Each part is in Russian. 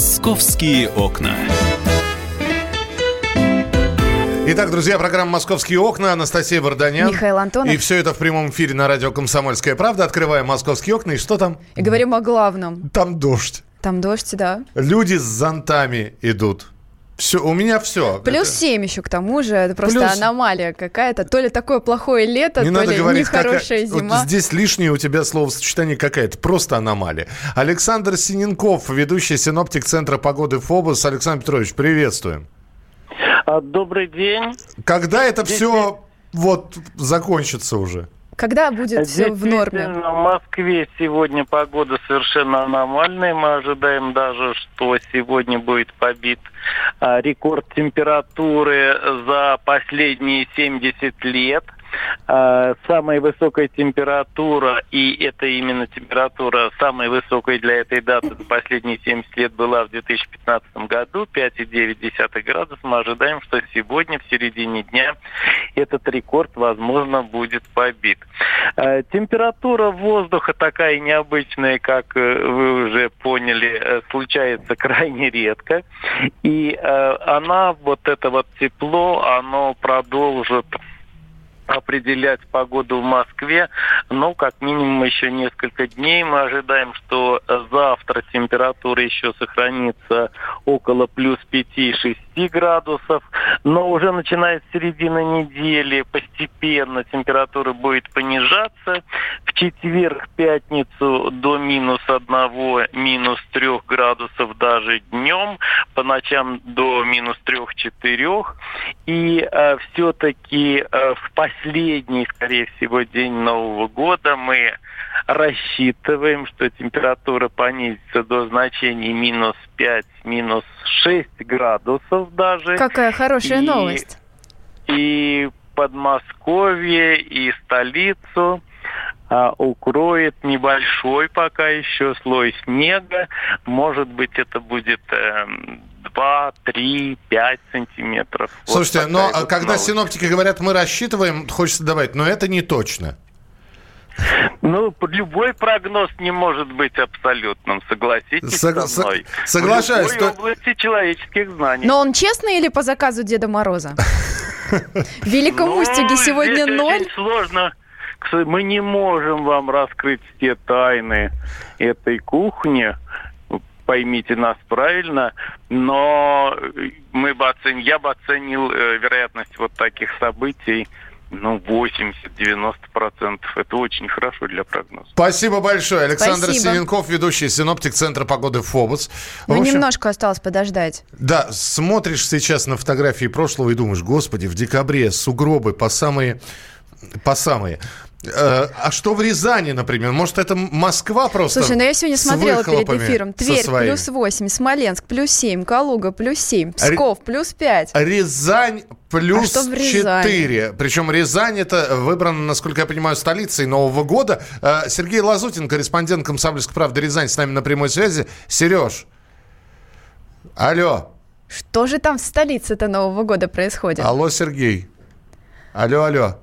Московские окна. Итак, друзья, программа «Московские окна». Анастасия Варданян. Михаил Антонов. И все это в прямом эфире на радио «Комсомольская правда». Открываем «Московские окна». И что там? И говорим о главном. Там дождь. Там дождь, да. Люди с зонтами идут. Все, у меня все. Плюс это... 7 еще к тому же. Это просто Плюс... аномалия какая-то. То ли такое плохое лето, Не то надо ли говорить, нехорошая какая... зима. Вот здесь лишнее у тебя словосочетание какая-то. Просто аномалия. Александр Синенков, ведущий синоптик Центра погоды ФОБУС. Александр Петрович, приветствуем. А, добрый день. Когда это все вот закончится уже? Когда будет все в норме? В Москве сегодня погода совершенно аномальная. Мы ожидаем даже, что сегодня будет побит а, рекорд температуры за последние 70 лет – самая высокая температура, и это именно температура самая высокая для этой даты за последние 70 лет была в 2015 году, 5,9 градусов. Мы ожидаем, что сегодня, в середине дня, этот рекорд, возможно, будет побит. А, температура воздуха такая необычная, как э, вы уже поняли, э, случается крайне редко. И э, она, вот это вот тепло, оно продолжит определять погоду в Москве, но как минимум еще несколько дней. Мы ожидаем, что завтра температура еще сохранится около плюс 5-6 градусов, но уже начиная с середины недели постепенно температура будет понижаться. В четверг, пятницу до минус 1, минус 3 градусов даже днем, по ночам до минус 3-4. И э, все-таки э, в последний, скорее всего, день Нового года мы рассчитываем, что температура понизится до значений минус 5, минус 6 градусов даже. Какая хорошая и, новость. И Подмосковье, и столицу а, укроет небольшой пока еще слой снега. Может быть, это будет э, 2, 3, 5 сантиметров. Слушайте, вот но вот когда новость. синоптики говорят, мы рассчитываем, хочется добавить, но это не точно. Ну, любой прогноз не может быть абсолютным, согласитесь Сог- со мной. соглашаюсь, В любой то- области человеческих знаний. Но он честный или по заказу Деда Мороза? В Великом Ну, Устюге сегодня здесь ноль. сложно. Мы не можем вам раскрыть все тайны этой кухни. Поймите нас правильно, но мы бы оцен... я бы оценил э, вероятность вот таких событий ну, 80-90%. Это очень хорошо для прогноза. Спасибо большое. Александр Спасибо. Синенков, ведущий синоптик Центра погоды ФОБОС. Ну, общем, немножко осталось подождать. Да, смотришь сейчас на фотографии прошлого и думаешь, господи, в декабре сугробы по самые... По самые. Э, А что в Рязани, например? Может, это Москва просто? Слушай, ну я сегодня смотрела перед эфиром. Тверь плюс 8, Смоленск плюс 7, Калуга плюс 7, Псков плюс 5. Рязань плюс А что в Рязани? 4. Причем Рязань это выбрана, насколько я понимаю, столицей Нового года. Э, Сергей Лазутин, корреспондент «Комсомольской правды» Рязань, с нами на прямой связи. Сереж, алло. Что же там в столице-то Нового года происходит? Алло, Сергей. Алло, алло.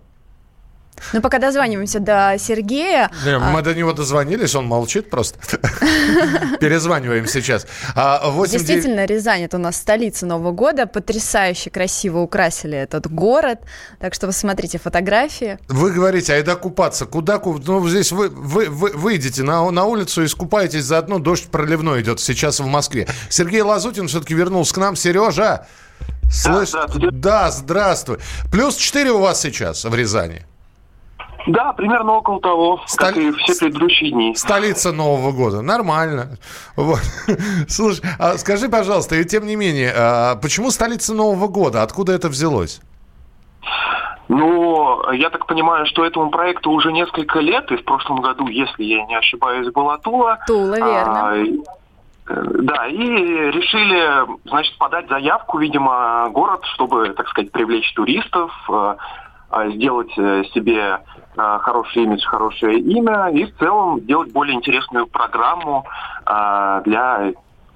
Ну, пока дозваниваемся до Сергея. Не, а, Мы до него дозвонились, он молчит просто. Перезваниваем сейчас. А, 8 9 Действительно, Рязань это у нас столица Нового года. Потрясающе красиво украсили этот город. Так что посмотрите фотографии. Вы говорите, айда купаться. Куда ку- Ну, здесь вы, вы, вы выйдете на, на улицу и искупаетесь, заодно дождь проливной идет сейчас в Москве. Сергей Лазутин все-таки вернулся к нам. Сережа, слышь? здравствуйте. Да, здравствуй. Плюс 4 у вас сейчас в Рязани. Да, примерно около того, Столь- как и все предыдущие дни. Столица Нового года. Нормально. Вот. Слушай, а скажи, пожалуйста, и тем не менее, а почему столица Нового года? Откуда это взялось? Ну, я так понимаю, что этому проекту уже несколько лет, и в прошлом году, если я не ошибаюсь, была Тула. Тула, верно. А, и- э, да, и решили, значит, подать заявку, видимо, город, чтобы, так сказать, привлечь туристов, э, сделать э, себе э, хороший имидж, хорошее имя и в целом сделать более интересную программу э, для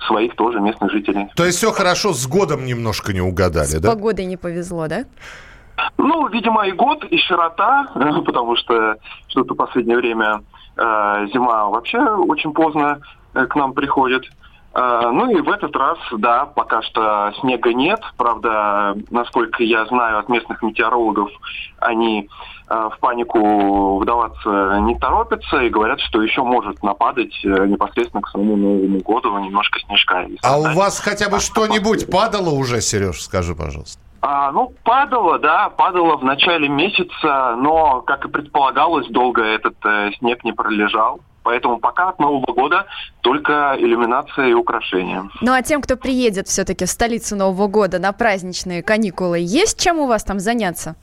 своих тоже местных жителей. То есть все хорошо, с годом немножко не угадали, С да? погодой не повезло, да? Ну, видимо, и год, и широта, потому что что-то в последнее время э, зима вообще очень поздно э, к нам приходит. А, ну и в этот раз, да, пока что снега нет. Правда, насколько я знаю от местных метеорологов, они а, в панику вдаваться не торопятся и говорят, что еще может нападать э, непосредственно к самому Новому году немножко снежка. А у вас хотя бы что-нибудь падало уже, Сереж, скажи, пожалуйста? А, ну, падало, да, падало в начале месяца, но, как и предполагалось, долго этот э, снег не пролежал. Поэтому пока от Нового года только иллюминация и украшения. Ну а тем, кто приедет все-таки в столицу Нового года на праздничные каникулы, есть чем у вас там заняться?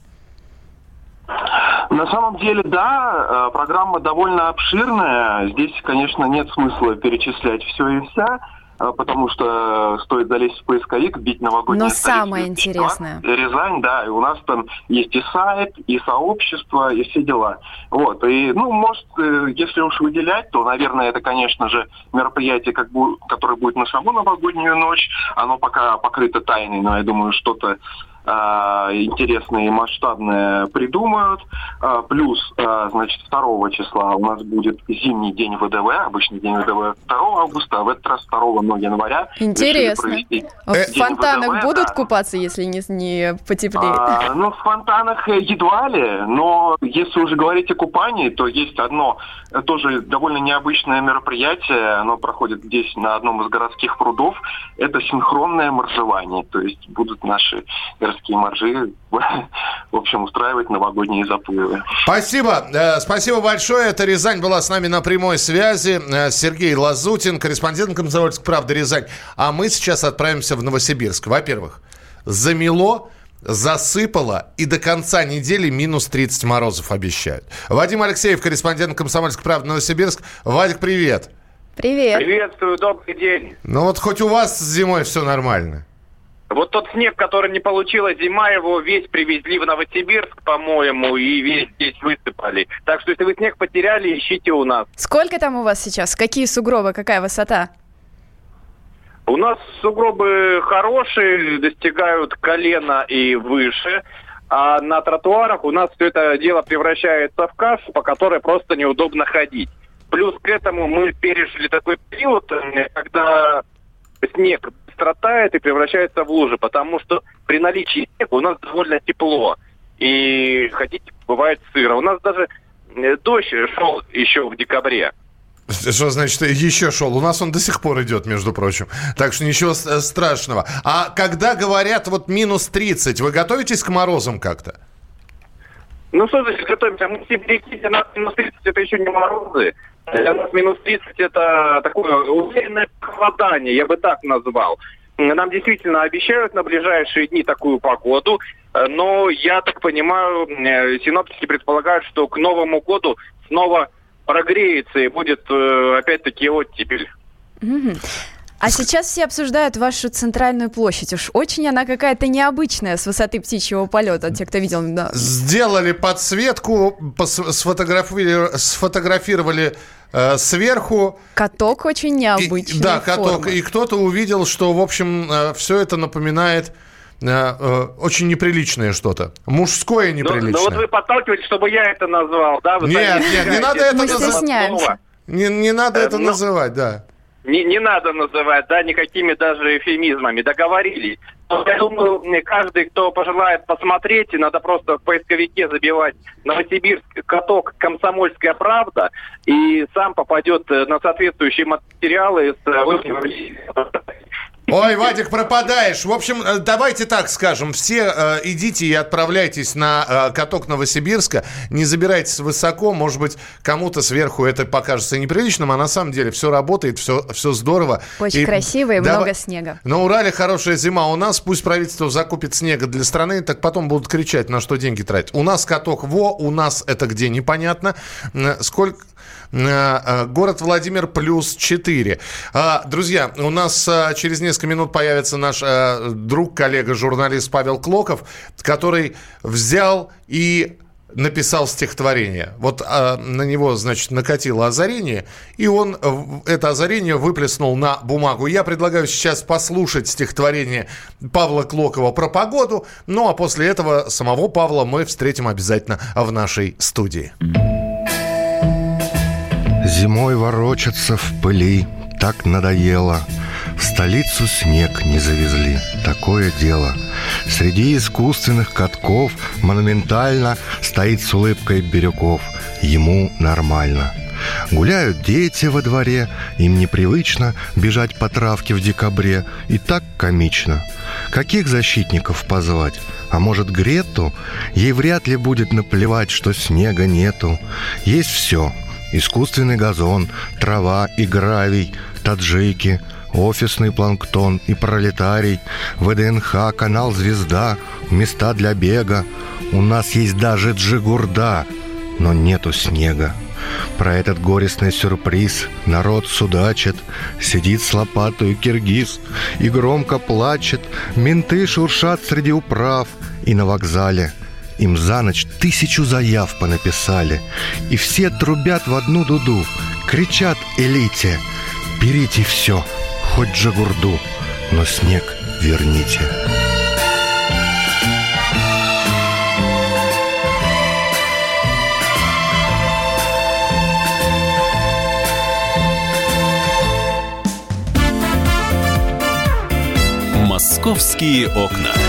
На самом деле, да, э, программа довольно обширная. Здесь, конечно, нет смысла перечислять все и вся. А, потому что стоит залезть в поисковик, бить новогодние Но самое интересное. Рязань, да, и у нас там есть и сайт, и сообщество, и все дела. Вот, и, ну, может, э, если уж выделять, то, наверное, это, конечно же, мероприятие, как бы, которое будет на саму новогоднюю ночь. Оно пока покрыто тайной, но я думаю, что-то интересные и масштабные придумают. А, плюс, а, значит, 2 числа у нас будет зимний день ВДВ, обычный день ВДВ 2 августа, а в этот раз 2 ноября. Интересно. В фонтанах ВДВ, будут да. купаться, если не, не потеплеет? А, ну, в фонтанах едва ли, но если уже говорить о купании, то есть одно тоже довольно необычное мероприятие, оно проходит здесь на одном из городских прудов, это синхронное моржевание, то есть будут наши городские моржи, в общем, устраивать новогодние заплывы. Спасибо. Э, спасибо большое. Это Рязань была с нами на прямой связи. Э, Сергей Лазутин, корреспондент «Комсомольской правды» Рязань. А мы сейчас отправимся в Новосибирск. Во-первых, замело засыпало, и до конца недели минус 30 морозов обещают. Вадим Алексеев, корреспондент «Комсомольской правды» Новосибирск. Вадик, привет. Привет. Приветствую, добрый день. Ну вот хоть у вас зимой все нормально. Вот тот снег, который не получила зима, его весь привезли в Новосибирск, по-моему, и весь здесь высыпали. Так что если вы снег потеряли, ищите у нас. Сколько там у вас сейчас? Какие сугробы? Какая высота? У нас сугробы хорошие, достигают колена и выше. А на тротуарах у нас все это дело превращается в кашу, по которой просто неудобно ходить. Плюс к этому мы пережили такой период, когда снег стратает и превращается в лужи, потому что при наличии снега у нас довольно тепло. И ходить бывает сыро. У нас даже э, дождь шел еще в декабре. Что значит еще шел? У нас он до сих пор идет, между прочим. Так что ничего страшного. А когда говорят вот минус 30, вы готовитесь к морозам как-то? Ну, что значит готовимся? Мы переките, у нас минус 30 это еще не морозы. Нас минус 30 это такое уверенное похолодание, я бы так назвал. Нам действительно обещают на ближайшие дни такую погоду, но я так понимаю, э, синоптики предполагают, что к Новому году снова прогреется и будет э, опять-таки оттепель. А сейчас все обсуждают вашу центральную площадь. Уж очень она какая-то необычная с высоты птичьего полета, те, кто видел. Да. Сделали подсветку, сфотографировали, сфотографировали э, сверху. Каток очень необычный. Да, каток. Формы. И кто-то увидел, что, в общем, э, все это напоминает э, э, очень неприличное что-то. Мужское неприличное. Ну, ну вот вы подталкиваете, чтобы я это назвал, да? Вы нет, нет, не надо это называть. Не, не надо это ну, называть, да. Не, не надо называть, да, никакими даже эфемизмами. Договорились. Я думаю, каждый, кто пожелает посмотреть, надо просто в поисковике забивать Новосибирск каток «Комсомольская правда» и сам попадет на соответствующие материалы с Ой, Вадик, пропадаешь. В общем, э, давайте так скажем. Все э, идите и отправляйтесь на э, каток Новосибирска. Не забирайтесь высоко. Может быть, кому-то сверху это покажется неприличным, а на самом деле все работает, все, все здорово. Очень и красиво и давай... много снега. На Урале хорошая зима. У нас пусть правительство закупит снега для страны, так потом будут кричать, на что деньги тратить. У нас каток во, у нас это где непонятно. Сколько... Э, э, город Владимир плюс 4. А, друзья, у нас э, через несколько минут появится наш друг, коллега, журналист Павел Клоков, который взял и написал стихотворение. Вот а, на него, значит, накатило озарение, и он это озарение выплеснул на бумагу. Я предлагаю сейчас послушать стихотворение Павла Клокова про погоду, ну а после этого самого Павла мы встретим обязательно в нашей студии. Зимой ворочаться в пыли так надоело. В столицу снег не завезли. Такое дело. Среди искусственных катков монументально стоит с улыбкой Бирюков. Ему нормально. Гуляют дети во дворе, им непривычно бежать по травке в декабре. И так комично. Каких защитников позвать? А может, Грету? Ей вряд ли будет наплевать, что снега нету. Есть все. Искусственный газон, трава и гравий, таджики, офисный планктон и пролетарий, ВДНХ, канал «Звезда», места для бега. У нас есть даже джигурда, но нету снега. Про этот горестный сюрприз народ судачит, Сидит с лопатой киргиз и громко плачет, Менты шуршат среди управ, и на вокзале им за ночь тысячу заяв понаписали, И все трубят в одну дуду, кричат элите, Берите все, хоть джагурду, но снег верните. «Московские окна».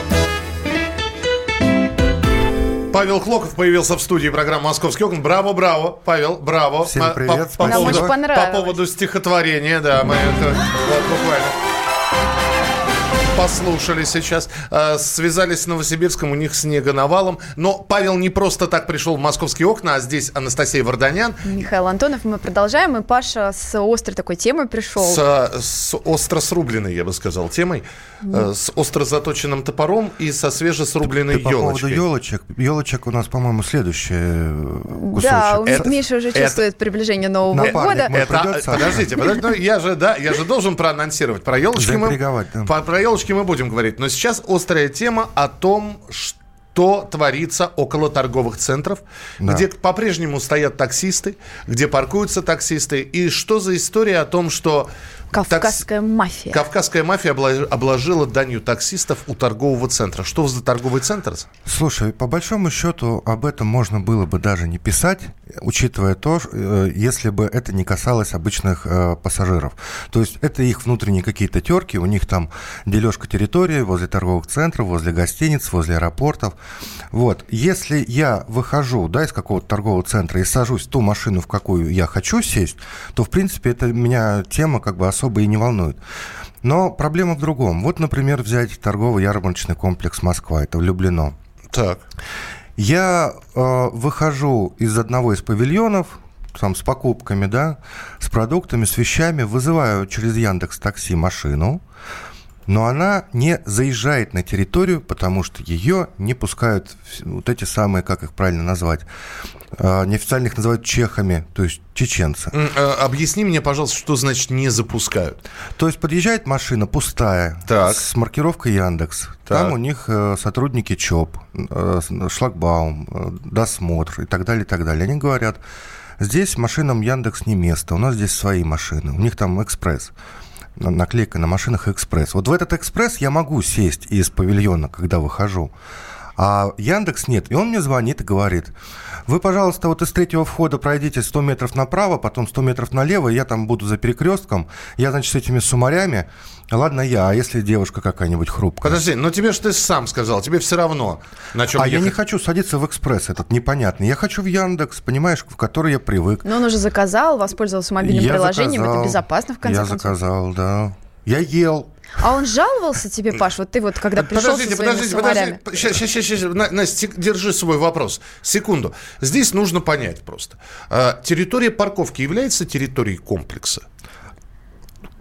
Павел Хлоков появился в студии программы «Московский окна». Браво, браво, Павел, браво. Всем По- привет, По, по Нам поводу, очень понравилось. по поводу стихотворения, да, мы это вот, буквально послушали сейчас. Э, Связались с Новосибирском, у них снега навалом. Но Павел не просто так пришел в «Московские окна», а здесь Анастасия Варданян Михаил Антонов, мы продолжаем. И Паша с острой такой темой пришел. с, э, с остро срубленной, я бы сказал, темой, э, с остро заточенным топором и со свежесрубленной Ты по поводу елочкой. елочек. Елочек у нас, по-моему, следующий э, кусочек. Да, у Это- Миша уже это- чувствует приближение Нового Напарник года. Это, придется? подождите, подождите, ну, я же, да, я же должен проанонсировать. Про елочки мы, да. по- про елочки мы будем говорить. Но сейчас острая тема о том, что творится около торговых центров, Да. где по-прежнему стоят таксисты, где паркуются таксисты. И что за история о том, что Кавказская мафия. Кавказская мафия обложила данью таксистов у торгового центра. Что за торговый центр? Слушай, по большому счету об этом можно было бы даже не писать, учитывая то, э, если бы это не касалось обычных э, пассажиров. То есть это их внутренние какие-то терки, у них там дележка территории возле торговых центров, возле гостиниц, возле аэропортов. Вот, если я выхожу, да, из какого-то торгового центра и сажусь в ту машину, в какую я хочу сесть, то, в принципе, это меня тема как бы особо и не волнует. Но проблема в другом. Вот, например, взять торгово-ярмарочный комплекс Москва, это влюблено. Так. Я э, выхожу из одного из павильонов, там с покупками, да, с продуктами, с вещами, вызываю через Яндекс Такси машину, но она не заезжает на территорию, потому что ее не пускают вот эти самые, как их правильно назвать, неофициально их называют чехами, то есть чеченцы. Э, Объясни мне, пожалуйста, что значит не запускают. То есть подъезжает машина пустая, Так. с маркировкой Яндекс. Так. Там у них э, сотрудники ЧОП, э, шлагбаум, э, досмотр и так далее, и так далее. Они говорят, здесь машинам Яндекс не место, у нас здесь свои машины, у них там экспресс. На- Наклейка на машинах экспресс. Вот в этот экспресс я могу сесть из павильона, когда выхожу. А Яндекс нет. И он мне звонит и говорит, вы, пожалуйста, вот из третьего входа пройдите 100 метров направо, потом 100 метров налево, я там буду за перекрестком. Я, значит, с этими сумарями. Ладно, я, а если девушка какая-нибудь хрупкая? Подожди, но тебе же ты сам сказал, тебе все равно, на чем а я ехать. не хочу садиться в экспресс этот непонятный. Я хочу в Яндекс, понимаешь, в который я привык. Но он уже заказал, воспользовался мобильным Я приложением. заказал. Это безопасно, в конце Я концов. заказал, да. Я ел. А он жаловался тебе, Паш? Вот ты вот когда пришел Подождите, со своими подождите, подождите. Сейчас, сейчас, сейчас. На- Настя, держи свой вопрос. Секунду. Здесь нужно понять просто. А, территория парковки является территорией комплекса?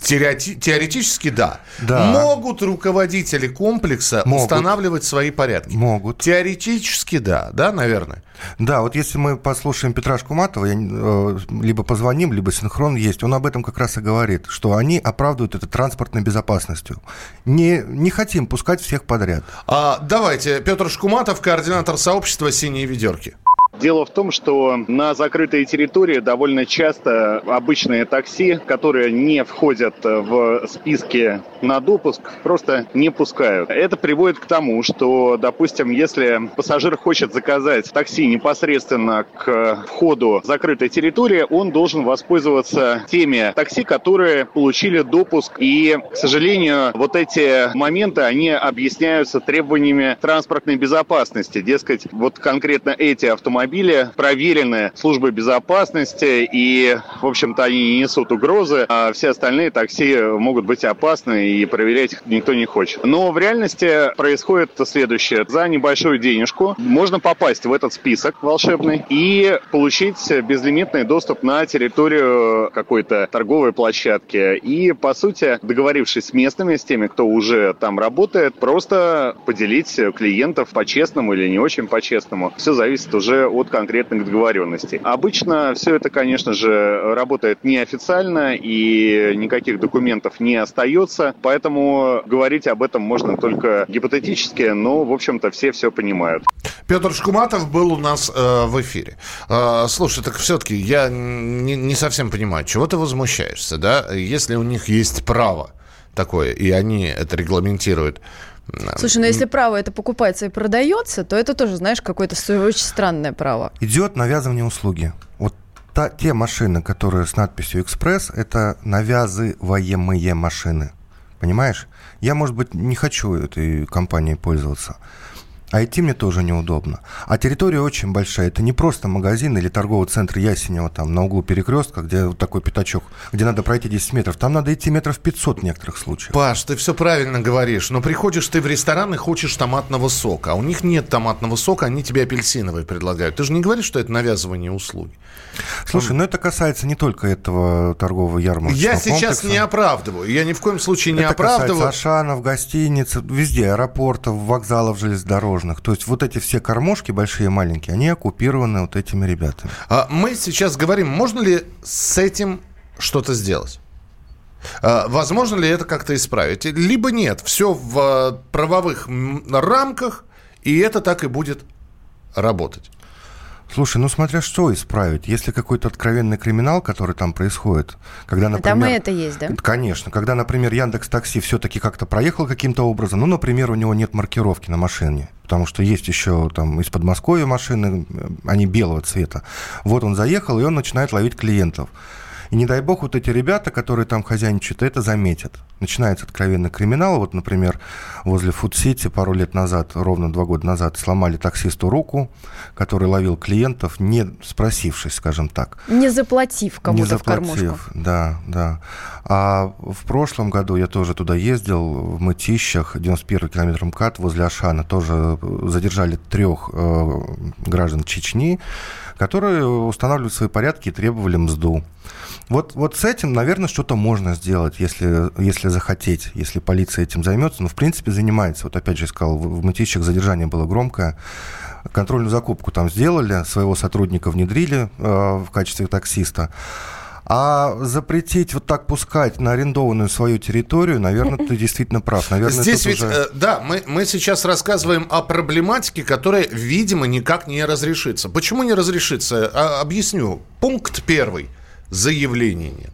Теорети- Теоретически да. Да. Могут руководители комплекса Могут. устанавливать свои порядки? Могут. Теоретически да, да, наверное. Да, вот если мы послушаем Петра Шкуматова, я, э, либо позвоним, либо синхрон есть, он об этом как раз и говорит, что они оправдывают это транспортной безопасностью. Не, не хотим пускать всех подряд. А, давайте, Петр Шкуматов, координатор сообщества «Синие ведерки». Дело в том, что на закрытой территории довольно часто обычные такси, которые не входят в списки на допуск, просто не пускают. Это приводит к тому, что, допустим, если пассажир хочет заказать такси непосредственно к входу закрытой территории, он должен воспользоваться теми такси, которые получили допуск. И, к сожалению, вот эти моменты, они объясняются требованиями транспортной безопасности. Дескать, вот конкретно эти автомобили проверены службой безопасности, и, в общем-то, они не несут угрозы, а все остальные такси могут быть опасны, и проверять их никто не хочет. Но в реальности происходит следующее. За небольшую денежку можно попасть в этот список волшебный и получить безлимитный доступ на территорию какой-то торговой площадки. И, по сути, договорившись с местными, с теми, кто уже там работает, просто поделить клиентов по-честному или не очень по-честному. Все зависит уже от конкретных договоренностей. Обычно все это, конечно же, работает неофициально и никаких документов не остается, поэтому говорить об этом можно только гипотетически, но, в общем-то, все все понимают. Петр Шкуматов был у нас э, в эфире. Э, слушай, так все-таки я не, не совсем понимаю, чего ты возмущаешься, да? Если у них есть право такое, и они это регламентируют. Слушай, ну если право это покупается и продается, то это тоже, знаешь, какое-то очень странное право. Идет навязывание услуги. Вот та, те машины, которые с надписью «Экспресс», это навязываемые машины. Понимаешь? Я, может быть, не хочу этой компанией пользоваться. А идти мне тоже неудобно. А территория очень большая. Это не просто магазин или торговый центр Ясенева там на углу перекрестка, где вот такой пятачок, где надо пройти 10 метров. Там надо идти метров 500 в некоторых случаях. Паш, ты все правильно говоришь, но приходишь ты в ресторан и хочешь томатного сока, а у них нет томатного сока, они тебе апельсиновый предлагают. Ты же не говоришь, что это навязывание услуги. Слушай, ну это касается не только этого торгового ярмарочного Я сейчас комплекса. не оправдываю, я ни в коем случае не это оправдываю. касается Ашанов, гостиниц, везде, аэропортов, вокзалов железнодорожных. То есть вот эти все кормушки, большие и маленькие, они оккупированы вот этими ребятами. А Мы сейчас говорим, можно ли с этим что-то сделать? А, Возможно ли это как-то исправить? Либо нет, все в а, правовых рамках, и это так и будет работать. Слушай, ну смотря что исправить. Если какой-то откровенный криминал, который там происходит, когда, например... Там и это есть, да? Конечно. Когда, например, Яндекс Такси все-таки как-то проехал каким-то образом, ну, например, у него нет маркировки на машине, потому что есть еще там из Подмосковья машины, э, они белого цвета. Вот он заехал, и он начинает ловить клиентов. И не дай бог, вот эти ребята, которые там хозяйничают, это заметят. Начинается откровенный криминал. Вот, например, возле Фуд-Сити пару лет назад, ровно два года назад, сломали таксисту руку, который ловил клиентов, не спросившись, скажем так. Не заплатив Не кому-то в кормушку. заплатив, да, да. А в прошлом году я тоже туда ездил, в Мытищах, 91 километр МКАД, возле Ашана, тоже задержали трех э, граждан Чечни, которые устанавливали свои порядки и требовали мзду. Вот, вот с этим, наверное, что-то можно сделать, если, если захотеть, если полиция этим займется. Но, в принципе, занимается. Вот опять же сказал, в Мытищах задержание было громкое. Контрольную закупку там сделали, своего сотрудника внедрили э, в качестве таксиста. А запретить вот так пускать на арендованную свою территорию, наверное, ты действительно прав. Наверное, Здесь ведь, уже- э, да, мы, мы сейчас рассказываем о проблематике, которая, видимо, никак не разрешится. Почему не разрешится? А, объясню. Пункт первый. Заявлений нет.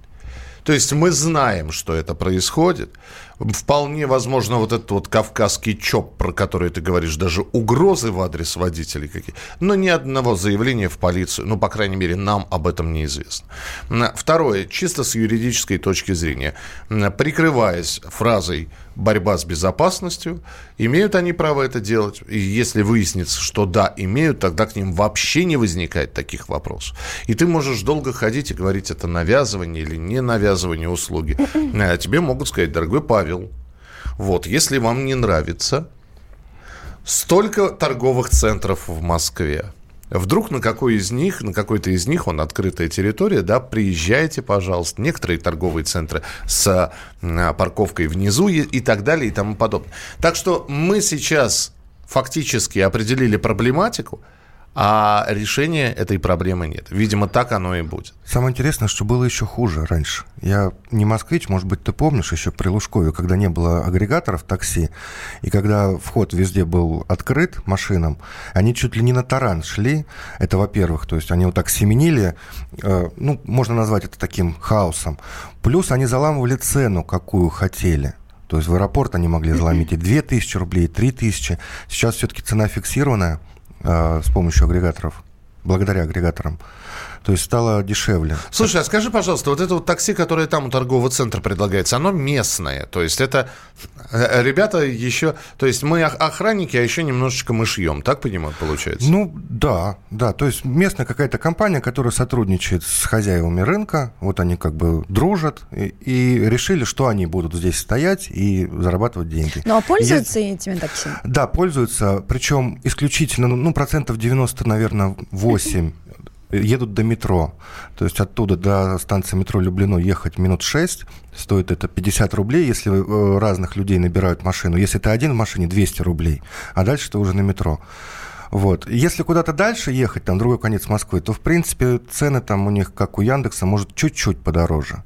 То есть мы знаем, что это происходит. Вполне возможно, вот этот вот кавказский ЧОП, про который ты говоришь, даже угрозы в адрес водителей какие. Но ни одного заявления в полицию, ну, по крайней мере, нам об этом неизвестно. Второе, чисто с юридической точки зрения. Прикрываясь фразой «борьба с безопасностью», имеют они право это делать. И если выяснится, что да, имеют, тогда к ним вообще не возникает таких вопросов. И ты можешь долго ходить и говорить, это навязывание или не навязывание услуги. А тебе могут сказать, дорогой Павел, Вот, если вам не нравится столько торговых центров в Москве, Вдруг на какой из них, на какой-то из них, он открытая территория, да, приезжайте, пожалуйста. Некоторые торговые центры с а, парковкой внизу и, и так далее и тому подобное. Так что мы сейчас фактически определили проблематику – а решения этой проблемы нет. Видимо, так оно и будет. Самое интересное, что было еще хуже раньше. Я не москвич, может быть, ты помнишь, еще при Лужкове, когда не было агрегаторов такси, и когда вход везде был открыт машинам, они чуть ли не на таран шли. Это, во-первых, то есть они вот так семенили, э, ну, можно назвать это таким хаосом. Плюс они заламывали цену, какую хотели. То есть в аэропорт они могли заломить и 2000 рублей, и 3000. Сейчас все-таки цена фиксированная с помощью агрегаторов, благодаря агрегаторам. То есть стало дешевле. Слушай, а скажи, пожалуйста, вот это вот такси, которое там у торгового центра предлагается, оно местное. То есть это э, ребята еще... То есть мы охранники, а еще немножечко мы шьем. Так понимаю, получается? Ну, да, да. То есть местная какая-то компания, которая сотрудничает с хозяевами рынка. Вот они как бы дружат и, и решили, что они будут здесь стоять и зарабатывать деньги. Ну, а пользуются Я... этими такси? Да, пользуются. Причем исключительно, ну, процентов 90, наверное, 8 едут до метро. То есть оттуда до станции метро Люблино ехать минут 6. Стоит это 50 рублей, если э, разных людей набирают машину. Если ты один в машине, 200 рублей. А дальше ты уже на метро. Вот. Если куда-то дальше ехать, там другой конец Москвы, то, в принципе, цены там у них, как у Яндекса, может чуть-чуть подороже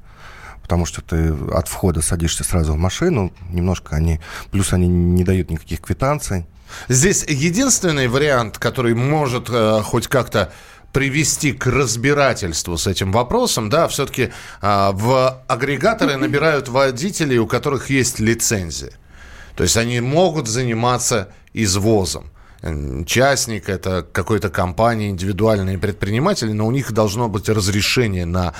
потому что ты от входа садишься сразу в машину, немножко они, плюс они не дают никаких квитанций. Здесь единственный вариант, который может э, хоть как-то привести к разбирательству с этим вопросом, да, все-таки а, в агрегаторы набирают водителей, у которых есть лицензия. То есть они могут заниматься извозом. Частник, это какой-то компания, индивидуальные предприниматели, но у них должно быть разрешение на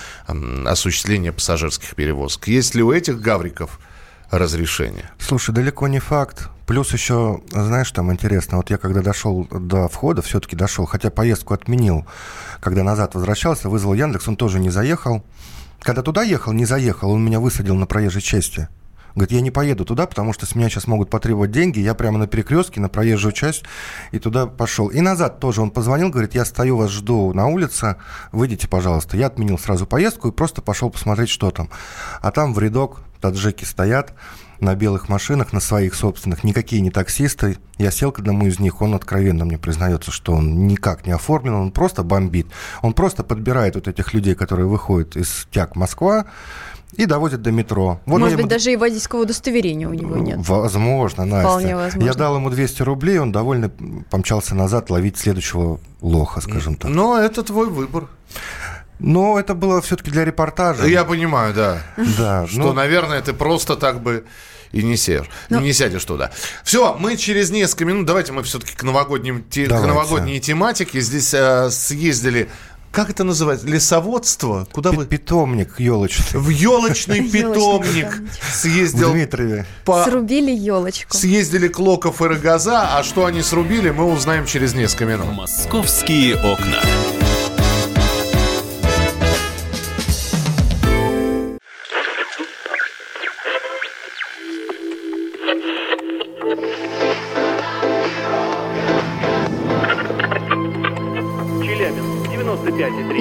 осуществление пассажирских перевозок. Есть ли у этих гавриков разрешение? Слушай, далеко не факт. Плюс еще, знаешь, там интересно, вот я когда дошел до входа, все-таки дошел, хотя поездку отменил, когда назад возвращался, вызвал Яндекс, он тоже не заехал. Когда туда ехал, не заехал, он меня высадил на проезжей части. Говорит, я не поеду туда, потому что с меня сейчас могут потребовать деньги. Я прямо на перекрестке, на проезжую часть, и туда пошел. И назад тоже он позвонил, говорит, я стою, вас жду на улице, выйдите, пожалуйста. Я отменил сразу поездку и просто пошел посмотреть, что там. А там в рядок таджики стоят, на белых машинах, на своих собственных, никакие не таксисты. Я сел к одному из них, он откровенно мне признается, что он никак не оформлен, он просто бомбит. Он просто подбирает вот этих людей, которые выходят из ТЯК Москва, и доводит до метро. Вот Может быть, ему... даже и водительского удостоверения у него нет. Возможно, Настя. Вполне возможно. Я дал ему 200 рублей, он довольно помчался назад ловить следующего лоха, скажем так. Но это твой выбор. Но это было все-таки для репортажа. Я понимаю, да. Да. Что, ну... наверное, ты просто так бы и не сядешь, Но... Ну. не сядешь туда. Все, мы через несколько минут, давайте мы все-таки к, новогодним, те, к новогодней тематике. Здесь э, съездили как это называется? Лесоводство? Куда вы? Питомник елочный. В елочный питомник съездил. По... Срубили елочку. Съездили Клоков и Рогоза, а что они срубили, мы узнаем через несколько минут. Московские окна.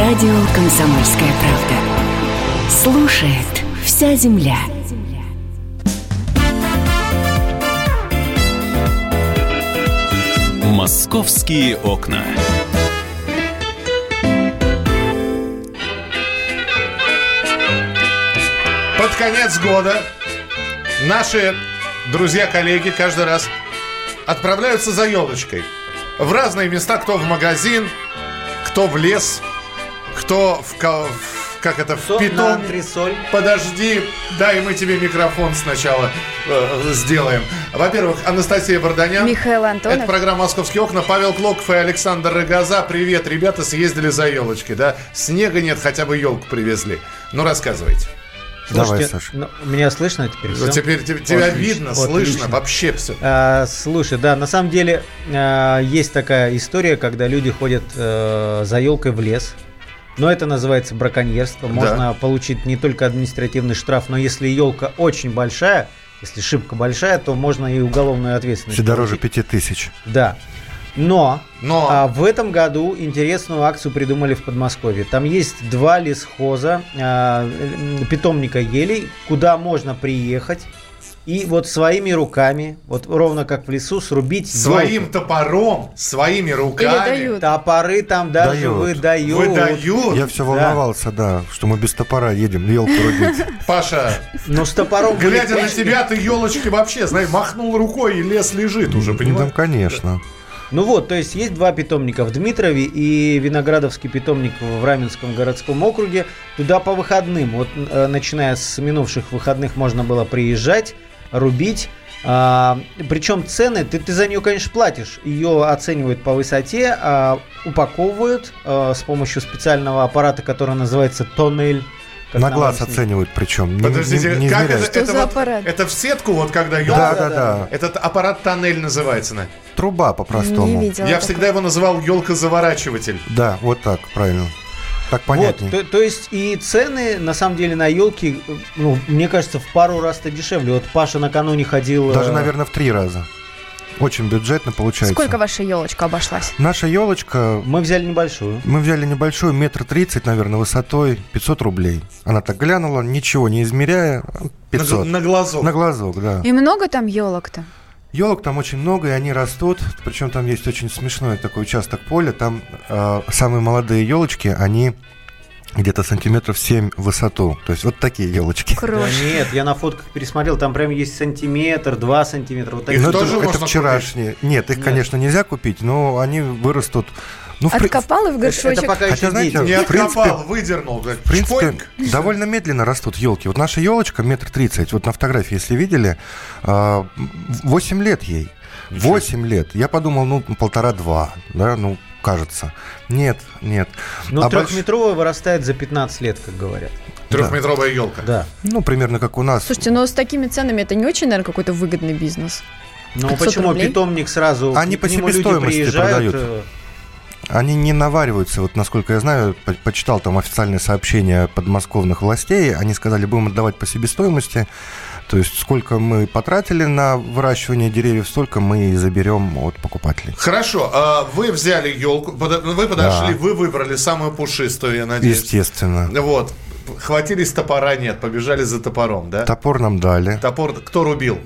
Радио «Комсомольская правда». Слушает вся земля. «Московские окна». Под конец года наши друзья-коллеги каждый раз отправляются за елочкой. В разные места, кто в магазин, кто в лес – кто в, как это, в питон. Подожди, дай мы тебе микрофон сначала э, сделаем. Во-первых, Анастасия Варданян. Михаил Антонов. Это программа «Московские окна». Павел Клоков и Александр Рогоза. Привет, ребята, съездили за елочки, да? Снега нет, хотя бы елку привезли. Ну, рассказывайте. Слушайте, Давай, Саша. ну, меня слышно теперь? Вот всё? теперь те- тебя Отлично, видно, слышно, отлично. вообще все. А, слушай, да, на самом деле а, есть такая история, когда люди ходят э, за елкой в лес. Но это называется браконьерство. Можно получить не только административный штраф, но если елка очень большая, если шибка большая, то можно и уголовную ответственность. Все дороже получить. пяти тысяч. Да. Но, Но. а, в этом году интересную акцию придумали в Подмосковье. Там есть два лесхоза, а, м, питомника елей, куда можно приехать и вот своими руками, вот ровно как в лесу, срубить Своим ёлку. топором, своими руками. дают. Топоры там даже Дают. выдают. Выдают. Я все Да. волновался, да, что мы без топора едем елку рубить. Паша, Но с топором глядя на тебя, ты елочки вообще, знаешь, махнул рукой, и лес лежит уже, Ну, понимаешь? конечно. Ну вот, то есть есть два питомника в Дмитрове и Виноградовский питомник в Раменском городском округе. Туда по выходным, вот э, начиная с минувших выходных можно было приезжать, рубить. А, причем цены, ты, ты за нее, конечно, платишь. Ее оценивают по высоте, а, упаковывают а, с помощью специального аппарата, который называется тоннель. как На глаз объяснили. оценивают причем. не- Подождите, не- не как измеряют. это? Что это за вот- аппарат? Это в сетку, вот когда елка. Да, да, да. Этот аппарат тоннель называется, Надь. Труба Не по-простому. Я такого. всегда его называл елка-заворачиватель. Да, вот так, правильно. Так Вот, понятнее. то, то есть и цены на самом деле на елки, ну, мне кажется, в пару раз-то дешевле. Вот Паша накануне ходил. Даже, э, наверное, в три раза. Очень бюджетно получается. Сколько ваша елочка обошлась? Наша елочка, Мы взяли небольшую. мы взяли небольшую, метр тридцать, наверное, высотой, 500 рублей. Она так глянула, ничего не измеряя, 500. На, на глазок. На глазок, да. И много там елок-то? Елок там очень много, и они растут. Причем там есть очень смешной такой участок поля. Там э, самые молодые елочки, они где-то сантиметров 7 в высоту. То есть вот такие елочки. Да нет, я на фотках пересмотрел, там прям есть сантиметр, два сантиметра. Вот такие. Ну, это, тоже это вчерашние. Нет, их, Нет. конечно, нельзя купить, но они вырастут. Ну, в, Откопал и в Это, горшочек. это пока Хотя, еще знаете, дети. Не в принципе- откопал, выдернул. в принципе, Шпоньк. довольно медленно растут елки. Вот наша елочка метр тридцать. Вот на фотографии, если видели, а, 8 лет ей. 8 лет. Я подумал, ну, полтора-два, да, ну, кажется. Нет, нет. Ну, А больш- трехметровая вырастает за 15 лет, как говорят. Трехметровая елка. Да. Ну, примерно как у нас. Слушайте, но с такими ценами это не очень, наверное, какой-то выгодный бизнес. Ну 500 почему рублей? питомник сразу Они к по нему люди себестоимости приезжают, продают. Они не навариваются, вот насколько я знаю, по- почитал там официальное сообщение подмосковных властей, они сказали, будем отдавать по себестоимости, то есть сколько мы потратили на выращивание деревьев, столько мы и заберем от покупателей. Хорошо, а вы взяли елку, вы подошли, Да. вы выбрали самую пушистую, я надеюсь. Естественно. Вот. Хватились топора, нет, побежали за топором, да? Топор нам дали, Топор кто рубил?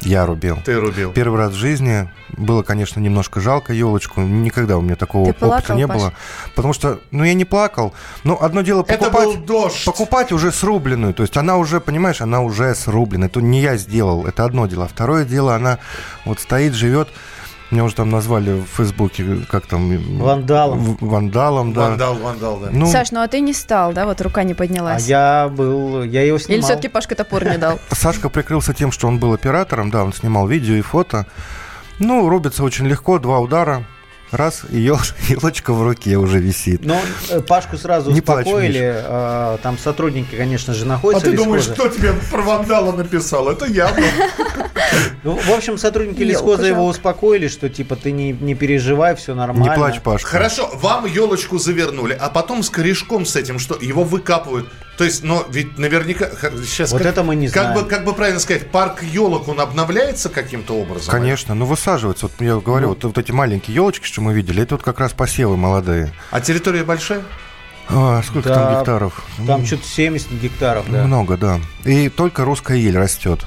Я рубил. Ты рубил. Первый раз в жизни было, конечно, немножко жалко елочку. Никогда у меня такого Ты опыта плакал, не Паш? было. Потому что, ну, я не плакал. Но одно дело Это покупать, был дождь. покупать уже срубленную. То есть она уже, понимаешь, она уже срублена. Это не я сделал, это одно дело. А Второе дело, она вот стоит, живет. Меня уже там назвали в Фейсбуке, как там... Вандалом. Вандалом, да. Вандал, вандал, да. Ну, Саш, ну а ты не стал, да? Вот рука не А поднялась. я был, я его снимал. Или все-таки Пашка топор не дал? Сашка прикрылся тем, что он был оператором, да, он снимал видео и фото. Ну, рубится очень легко, два удара, раз, и ел- елочка в руке уже висит. Но э, Пашку сразу Не плачь, успокоили. а, там сотрудники, конечно же, А находятся. ты в думаешь, кто тебе про вандала написал? Это я. Ну, в общем, сотрудники Елку лесхоза его успокоили, что типа ты не, не переживай, все нормально. Не плачь, Пашка. Хорошо, вам елочку завернули, а потом с корешком с этим, что его выкапывают. То есть, но ведь наверняка сейчас Вот это мы не как знаем. бы как бы правильно сказать, парк елок он обновляется каким-то образом. Конечно, ну высаживается. Вот я говорю, Ну. вот, вот эти маленькие елочки, что мы видели, это вот как раз посевы молодые. А территория большая? А, сколько Да, там гектаров? Там М, что-то 70 гектаров, да. Много, да. И только русская ель растет.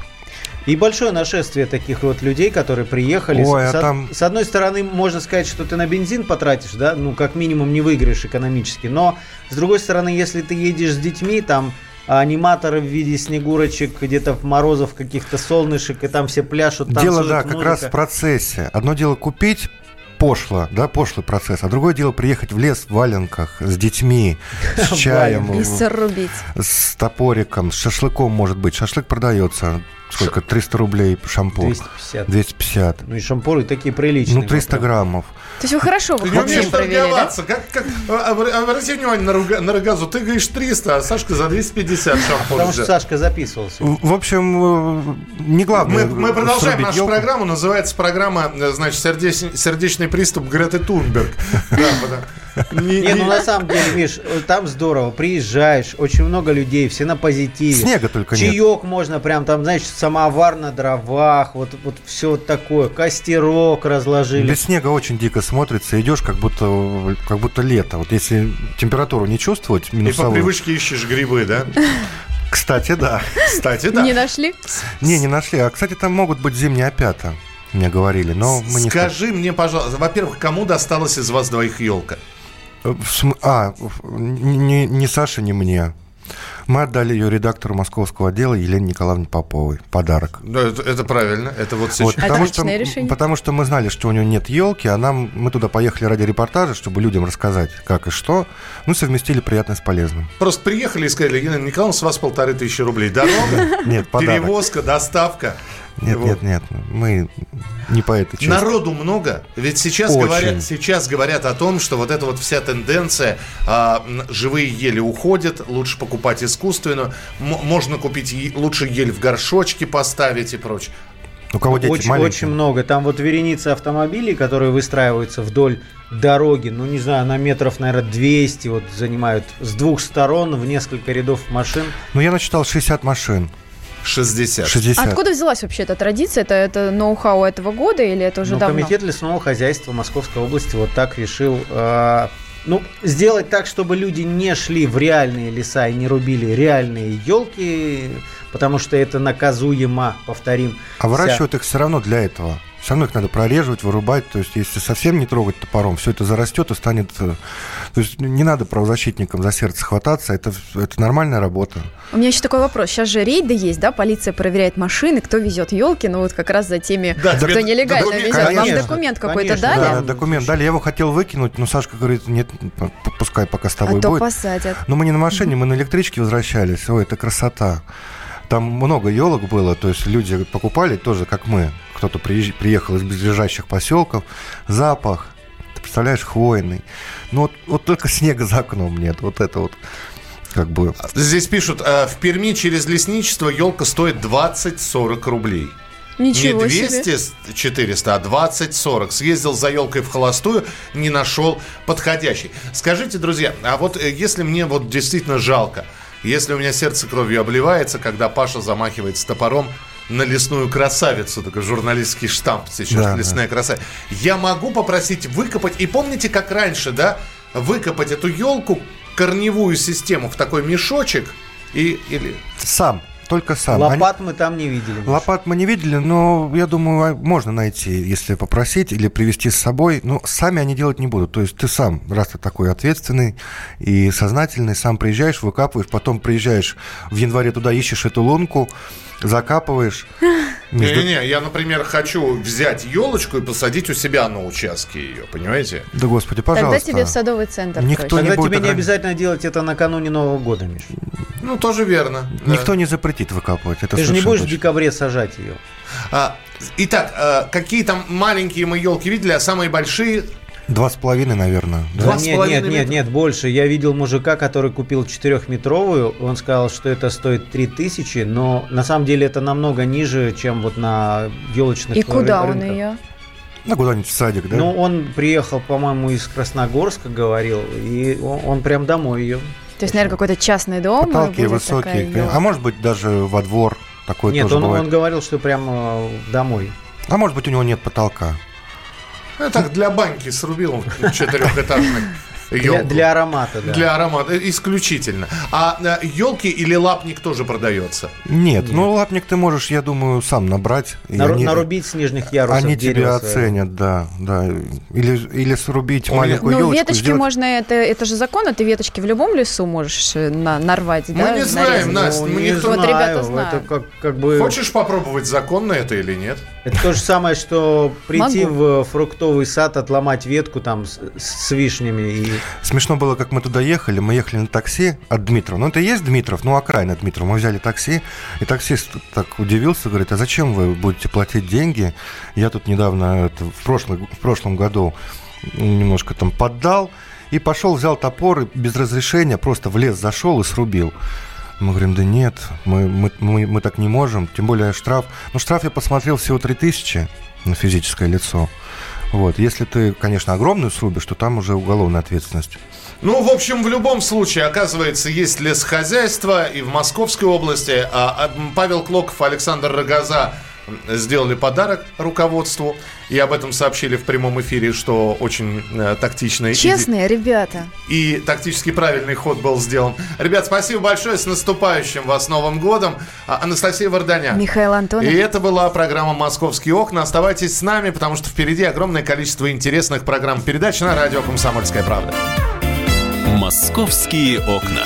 И большое нашествие таких вот людей, которые приехали. Ой, с, а с- там- с одной стороны, можно сказать, что ты на бензин потратишь, да, ну, как минимум не выиграешь экономически. Но, с другой стороны, если ты едешь с детьми, там аниматоры в виде снегурочек, где-то в морозов каких-то солнышек, и там все пляшут, танцуют, Дело, да, как музыка. раз в процессе. Одно дело купить пошло, да, пошлый процесс. А другое дело приехать в лес в валенках с детьми, с чаем, И срубить. с топориком, с шашлыком, может быть. Шашлык продается. Сколько? 300 рублей шампур. 250. 250. Ну и шампуры такие приличные. Ну, 300 граммов. То есть вы хорошо Ты вы не умеешь провели, да? торговаться. Как, как, а, обра- обрати внимание на, руга- на рогазу. Ты говоришь 300, а Сашка за 250 шампур Потому что. Сашка записывался. В в общем, э, не главное. Мы, мы продолжаем нашу ёлку. программу. Называется программа, э, значит, сердечный, сердечный приступ Греты Тунберг. Да, Не- ну на самом деле, Миш, там здорово. Приезжаешь, очень много людей, все на позитиве. Снега только нет. Чаек можно прям там, знаешь, самовар на дровах, вот, вот все вот такое. Костерок разложили. Без снега очень дико смотрится. Идешь, как будто, как будто лето. Вот если температуру не чувствовать, И по минусовую. привычке ищешь грибы, да? Кстати, да. Кстати, да. Не нашли? Не, не нашли. А, кстати, там могут быть зимние опята. Мне говорили, но мы не Скажи мне, пожалуйста, во-первых, кому досталась из вас двоих елка? А, не, не Саше, не мне. Мы отдали ее редактору московского отдела Елене Николаевне Поповой. Подарок. Да, это, это правильно. Это вот сейчас. Вот, потому, что, решение. потому что мы знали, что у нее нет елки, а нам мы туда поехали ради репортажа, чтобы людям рассказать, как и что. Ну, совместили приятное с полезным. Просто приехали и сказали, Елена Николаевна, с вас полторы тысячи рублей. Дорога, Нет, подарок. перевозка, доставка. Нет, Вот. нет, нет. Мы не по этой части. Народу много. Ведь сейчас Очень. говорят, сейчас говорят о том, что вот эта вот вся тенденция, а, живые ели уходят, лучше покупать искусственную, можно купить лучше ель в горшочке поставить и прочее. У кого дети очень, маленькие. очень много. Там вот вереница автомобилей, которые выстраиваются вдоль дороги, ну, не знаю, на метров, наверное, 200 вот занимают с двух сторон в несколько рядов машин. Ну, я насчитал 60 машин. 60. 60. Откуда взялась вообще эта традиция? Это, это ноу-хау этого года или это уже Ну, давно? комитет лесного хозяйства Московской области вот так решил э, ну, сделать так, чтобы люди не шли в реальные леса и не рубили реальные елки, потому что это наказуемо, повторим. А выращивают их все равно для этого. Все равно их надо прореживать, вырубать. То есть, если совсем не трогать топором, все это зарастет и станет... э, То есть, не надо правозащитникам за сердце хвататься. Это, это нормальная работа. У меня еще такой вопрос. Сейчас же рейды есть, да? Полиция проверяет машины, кто везет елки, ну вот как раз за теми, Да, кто тебе нелегально документ- везет. Вам конечно, документ какой-то дали? Да, документ дали. Я его хотел выкинуть, но Сашка говорит, нет, пускай пока с тобой А то будет. посадят. Но мы не на машине, мы на электричке возвращались. Ой, это красота. Там много елок было, то есть люди покупали тоже, как мы. Кто-то приехал из близлежащих поселков. Запах, ты представляешь, хвойный. Ну вот, вот только снега за окном нет. Вот это вот как бы... Здесь пишут, э, в Перми через лесничество елка стоит 20-40 рублей. Ничего не себе. 200, 400, а 20-40. Съездил за елкой в холостую, не нашел подходящий. Скажите, друзья, а вот э, если мне вот действительно жалко, если у меня сердце кровью обливается, когда Паша замахивается топором на лесную красавицу, такой журналистский штамп сейчас, Да, лесная красавица, я могу попросить выкопать, и помните, как раньше, да, выкопать эту елку, корневую систему в такой мешочек, и, или Сам, только сам. Они- Лопат мы там не видели. Лопат мы не видели, но я думаю, а, можно найти, если попросить или привезти с собой. Но сами они делать не будут. То есть ты сам, раз ты такой ответственный и сознательный, сам приезжаешь, выкапываешь, потом приезжаешь в январе туда, ищешь эту лунку, закапываешь. Между- Не-не-не, я, например, хочу взять елочку и посадить у себя на участке ее, понимаете? Да, господи, Тогда пожалуйста. тебе в садовый центр Никто проще. не Тогда будет тебе не ограни- обязательно делать это накануне Нового года, Миш. Ну, тоже верно. да. Никто не запретит выкапывать. Это Ты же не будешь в точно. декабре сажать ее. А, итак, а, какие там маленькие мы елки видели, а самые большие... Два с половиной, наверное. да? Два с нет, половиной нет, нет, нет, больше. Я видел мужика, который купил четырехметровую. Он сказал, что это стоит 3000, но на самом деле это намного ниже, чем вот на елочных И куда рынках. он ее? Ну, куда-нибудь в садик, да? Ну, он приехал, по-моему, из Красногорска, говорил, и он, он прям домой ее. То есть, наверное, какой-то частный дом. Потолки высокие. такая А может быть, даже во двор. Такое Нет, тоже он, бывает. он говорил, что прямо домой. А может быть, у него нет потолка. Ну, так для баньки срубил четырехэтажный. Для, елку. для аромата, да. Для аромата, э, исключительно. А елки или лапник тоже продается? Нет, ну лапник ты можешь, я думаю, сам набрать. и Нару- они- нарубить с нижних ярусов Они тебя оценят, да, да. Или, или срубить маленькую Ну, елочку. веточки сделать- можно, это, это же закон, ты веточки в любом лесу можешь э, на- нарвать, Мы да? не знаем, нарезать? Настя, Ну, мы не никто- Вот ребята знают. Это как, как бы... Хочешь попробовать, законно это или нет? Это то же самое, что прийти Могу. в фруктовый сад, отломать ветку там с, с вишнями и... Смешно было, как мы туда ехали. Мы ехали на такси от Дмитрова. Ну, это и есть Дмитров, ну, окраина Дмитрова. Мы взяли такси, и таксист так удивился, говорит, а зачем вы будете платить деньги? Я тут недавно, это, в, прошлый, в прошлом году немножко там поддал, и пошел, взял топор, и без разрешения просто в лес зашел и срубил. Мы говорим, да нет, мы, мы, мы, мы так не можем, тем более штраф. Ну, штраф я посмотрел всего 3000 на физическое лицо. Вот. Если ты, конечно, огромную срубишь, то там уже уголовная ответственность. Ну, в общем, в любом случае, оказывается, есть лесхозяйство и в Московской области. А, а, Павел Клоков, Александр Рогоза сделали подарок руководству. И об этом сообщили в прямом эфире, что очень э, тактично и- Честные ребята. и тактически правильный ход был сделан. Ребят, спасибо большое. С наступающим вас Новым годом. А, Анастасия Варданян. Михаил Антонов. И это была программа «Московские окна». Оставайтесь с нами, потому что впереди огромное количество интересных программ передач на радио «Комсомольская правда». «Московские окна».